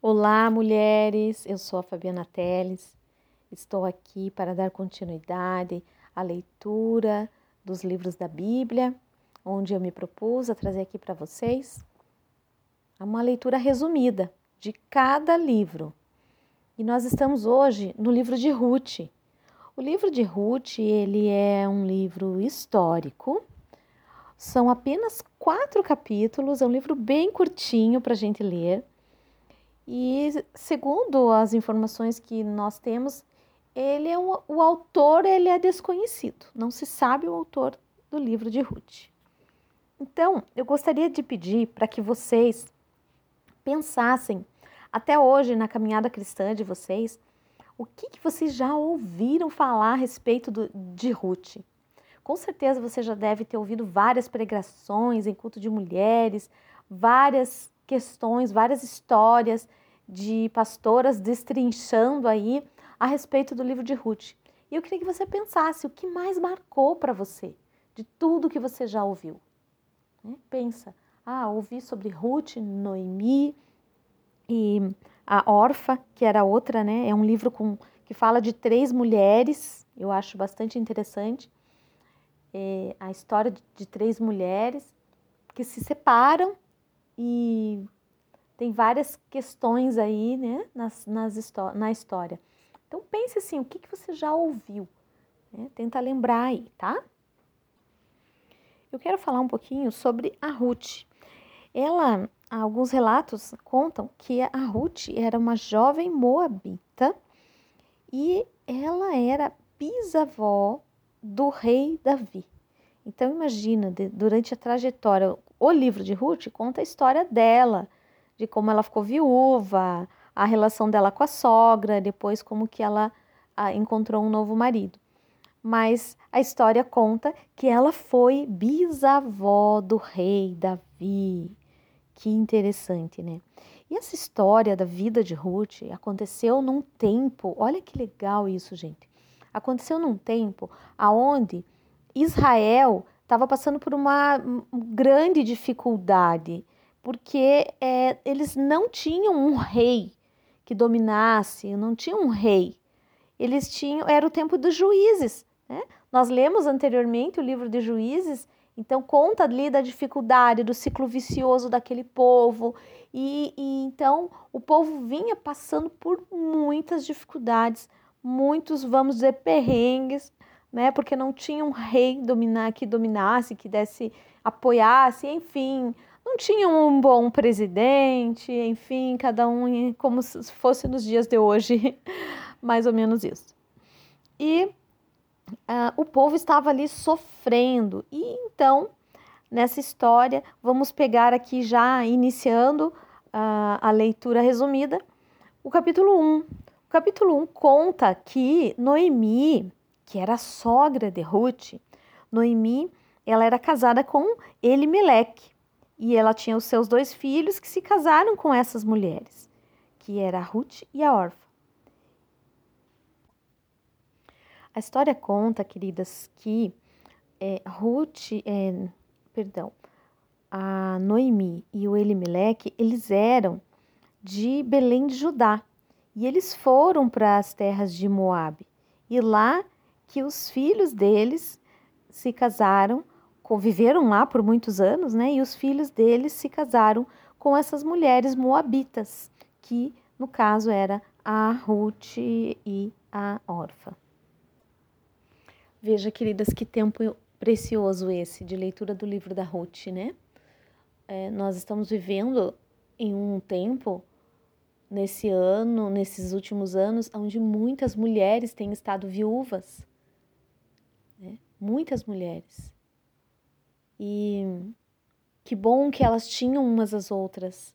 Olá, mulheres. Eu sou a Fabiana Teles. Estou aqui para dar continuidade à leitura dos livros da Bíblia, onde eu me propus a trazer aqui para vocês uma leitura resumida de cada livro. E nós estamos hoje no livro de Ruth. O livro de Ruth, ele é um livro histórico. São apenas quatro capítulos, é um livro bem curtinho para a gente ler. E segundo as informações que nós temos, ele é um, o autor ele é desconhecido, não se sabe o autor do livro de Ruth. Então, eu gostaria de pedir para que vocês pensassem até hoje na caminhada cristã de vocês, o que, que vocês já ouviram falar a respeito do, de Ruth? Com certeza você já deve ter ouvido várias pregações em culto de mulheres, várias questões, várias histórias de pastoras destrinchando aí a respeito do livro de Ruth. E eu queria que você pensasse o que mais marcou para você de tudo que você já ouviu. Né? Pensa, ah, ouvi sobre Ruth, Noemi e a Orfa, que era outra, né? É um livro com, que fala de três mulheres, eu acho bastante interessante. É a história de, de três mulheres que se separam e tem várias questões aí, né, nas, nas na história. Então pense assim, o que, que você já ouviu? Né? Tenta lembrar aí, tá? Eu quero falar um pouquinho sobre a Ruth. Ela alguns relatos contam que a Ruth era uma jovem moabita e ela era bisavó do rei Davi. Então imagina, durante a trajetória, o livro de Ruth conta a história dela, de como ela ficou viúva, a relação dela com a sogra, depois como que ela a, encontrou um novo marido. Mas a história conta que ela foi bisavó do rei Davi. Que interessante, né? E essa história da vida de Ruth aconteceu num tempo, olha que legal isso, gente. Aconteceu num tempo aonde Israel estava passando por uma grande dificuldade, porque é, eles não tinham um rei que dominasse, não tinham um rei. Eles tinham, era o tempo dos juízes. Né? Nós lemos anteriormente o livro de Juízes então, conta ali da dificuldade, do ciclo vicioso daquele povo. E, e, então, o povo vinha passando por muitas dificuldades, muitos, vamos dizer, perrengues, né? Porque não tinha um rei dominar, que dominasse, que desse, apoiasse, enfim. Não tinha um bom presidente, enfim, cada um como se fosse nos dias de hoje, mais ou menos isso. E uh, o povo estava ali sofrendo. E então, nessa história, vamos pegar aqui já iniciando uh, a leitura resumida, o capítulo 1. O capítulo 1 conta que Noemi, que era a sogra de Ruth, Noemi, ela era casada com Elimeleque e ela tinha os seus dois filhos que se casaram com essas mulheres, que era a Ruth e a Orfa. A história conta, queridas, que é, Ruth, é, perdão, a Noemi e o Elimeleque, eles eram de Belém de Judá e eles foram para as terras de Moabe. E lá que os filhos deles se casaram, conviveram lá por muitos anos, né? E os filhos deles se casaram com essas mulheres moabitas, que no caso era a Ruth e a Orfa. Veja, queridas, que tempo precioso esse de leitura do livro da Ruth, né? É, nós estamos vivendo em um tempo, nesse ano, nesses últimos anos, onde muitas mulheres têm estado viúvas. Muitas mulheres. E que bom que elas tinham umas às outras.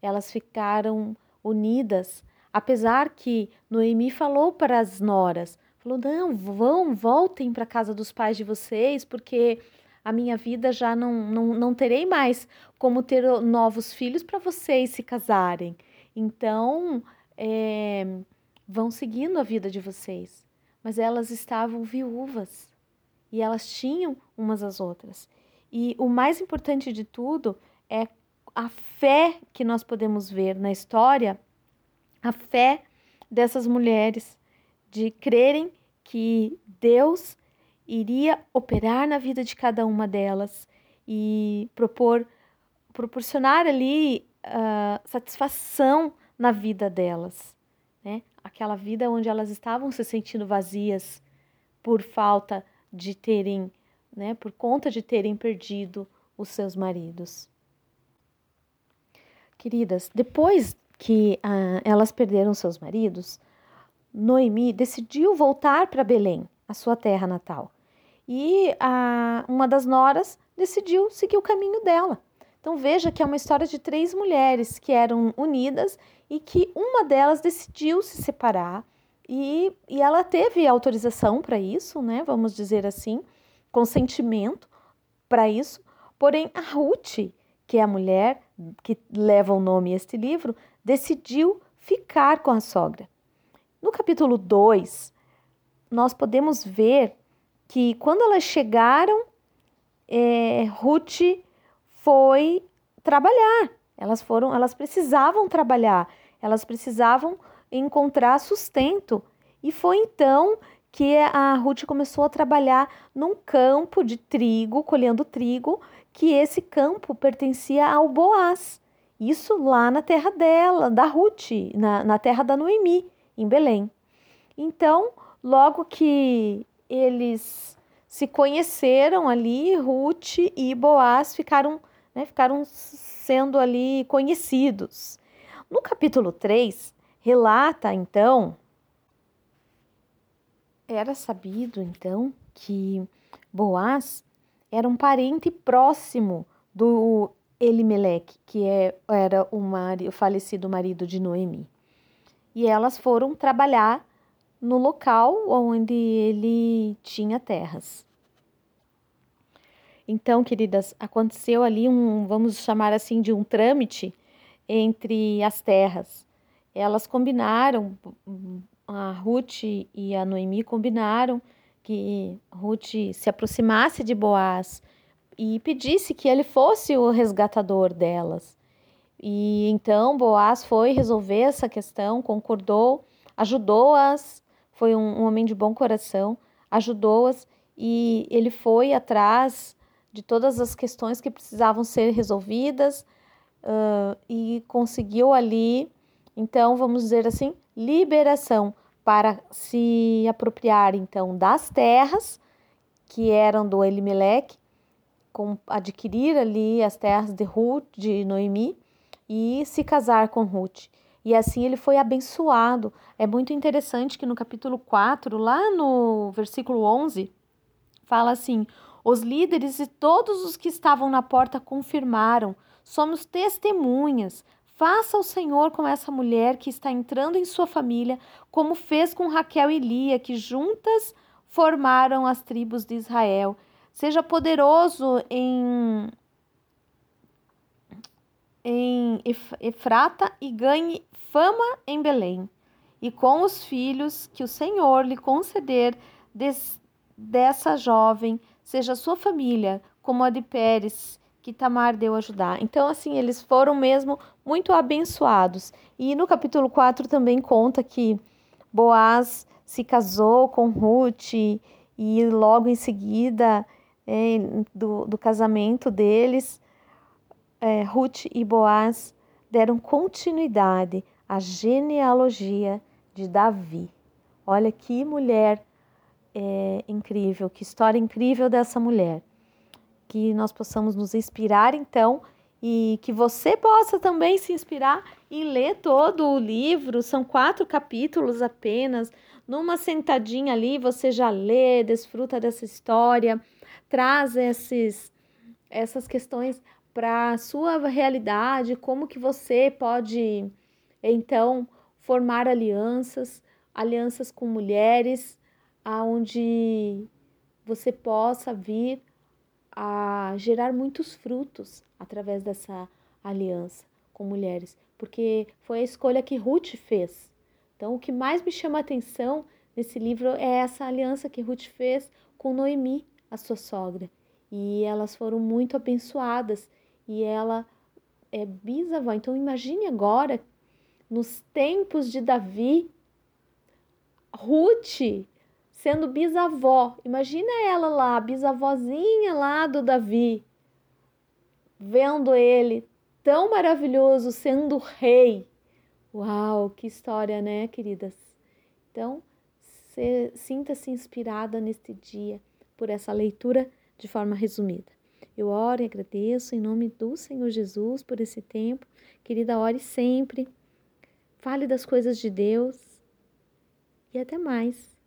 Elas ficaram unidas, apesar que Noemi falou para as noras: Falou: não, vão, voltem para casa dos pais de vocês, porque a minha vida já não, não, não terei mais como ter novos filhos para vocês se casarem. Então, é, vão seguindo a vida de vocês. Mas elas estavam viúvas e elas tinham umas às outras. E o mais importante de tudo é a fé que nós podemos ver na história a fé dessas mulheres de crerem que Deus iria operar na vida de cada uma delas e propor proporcionar ali uh, satisfação na vida delas, né? Aquela vida onde elas estavam se sentindo vazias por falta de terem, né? Por conta de terem perdido os seus maridos. Queridas, depois que uh, elas perderam seus maridos, Noemi decidiu voltar para Belém, a sua terra natal. E a, uma das noras decidiu seguir o caminho dela. Então veja que é uma história de três mulheres que eram unidas e que uma delas decidiu se separar e, e ela teve autorização para isso, né? Vamos dizer assim, consentimento para isso. Porém, a Ruth, que é a mulher que leva o nome este livro, decidiu ficar com a sogra. No capítulo 2, nós podemos ver que quando elas chegaram, é, Ruth foi trabalhar. Elas foram, elas precisavam trabalhar, elas precisavam encontrar sustento. E foi então que a Ruth começou a trabalhar num campo de trigo, colhendo trigo, que esse campo pertencia ao Boaz. Isso lá na terra dela, da Ruth, na, na terra da Noemi, em Belém. Então, logo que eles se conheceram ali, Ruth e Boaz ficaram, né, ficaram sendo ali conhecidos. No capítulo 3, relata então era sabido então que Boaz era um parente próximo do Elimeleque, que é, era o, o falecido marido de Noemi. E elas foram trabalhar no local onde ele tinha terras. Então, queridas, aconteceu ali um, vamos chamar assim, de um trâmite entre as terras. Elas combinaram, a Ruth e a Noemi combinaram que Ruth se aproximasse de Boaz e pedisse que ele fosse o resgatador delas. E então Boaz foi resolver essa questão, concordou, ajudou-as, foi um, um homem de bom coração, ajudou-as e ele foi atrás de todas as questões que precisavam ser resolvidas uh, e conseguiu ali, então, vamos dizer assim, liberação para se apropriar então das terras que eram do Elimelec, adquirir ali as terras de Ruth, de Noemi e se casar com Ruth. E assim ele foi abençoado. É muito interessante que no capítulo 4, lá no versículo 11, fala assim: os líderes e todos os que estavam na porta confirmaram: somos testemunhas. Faça o Senhor com essa mulher que está entrando em sua família, como fez com Raquel e Lia, que juntas formaram as tribos de Israel. Seja poderoso em, em Efrata e ganhe fama em Belém. E com os filhos que o Senhor lhe conceder des, dessa jovem, seja sua família, como a de Pérez, que Tamar deu ajudar. Então, assim, eles foram mesmo muito abençoados. E no capítulo 4 também conta que Boaz se casou com Ruth e logo em seguida é, do, do casamento deles, é, Ruth e Boaz deram continuidade à genealogia de Davi. Olha que mulher é, incrível, que história incrível dessa mulher. Que nós possamos nos inspirar então e que você possa também se inspirar e ler todo o livro. São quatro capítulos apenas. Numa sentadinha ali você já lê, desfruta dessa história, traz esses, essas questões para a sua realidade, como que você pode então formar alianças, alianças com mulheres, aonde você possa vir a gerar muitos frutos através dessa aliança com mulheres, porque foi a escolha que Ruth fez. Então, o que mais me chama a atenção nesse livro é essa aliança que Ruth fez com Noemi, a sua sogra. E elas foram muito abençoadas. E ela é bisavó. Então, imagine agora nos tempos de Davi, Ruth sendo bisavó. Imagina ela lá, bisavózinha lá do Davi, vendo ele tão maravilhoso sendo rei. Uau, que história, né, queridas? Então, sinta-se inspirada neste dia por essa leitura de forma resumida. Eu oro e agradeço em nome do Senhor Jesus por esse tempo. Querida, ore sempre. Fale das coisas de Deus. E até mais.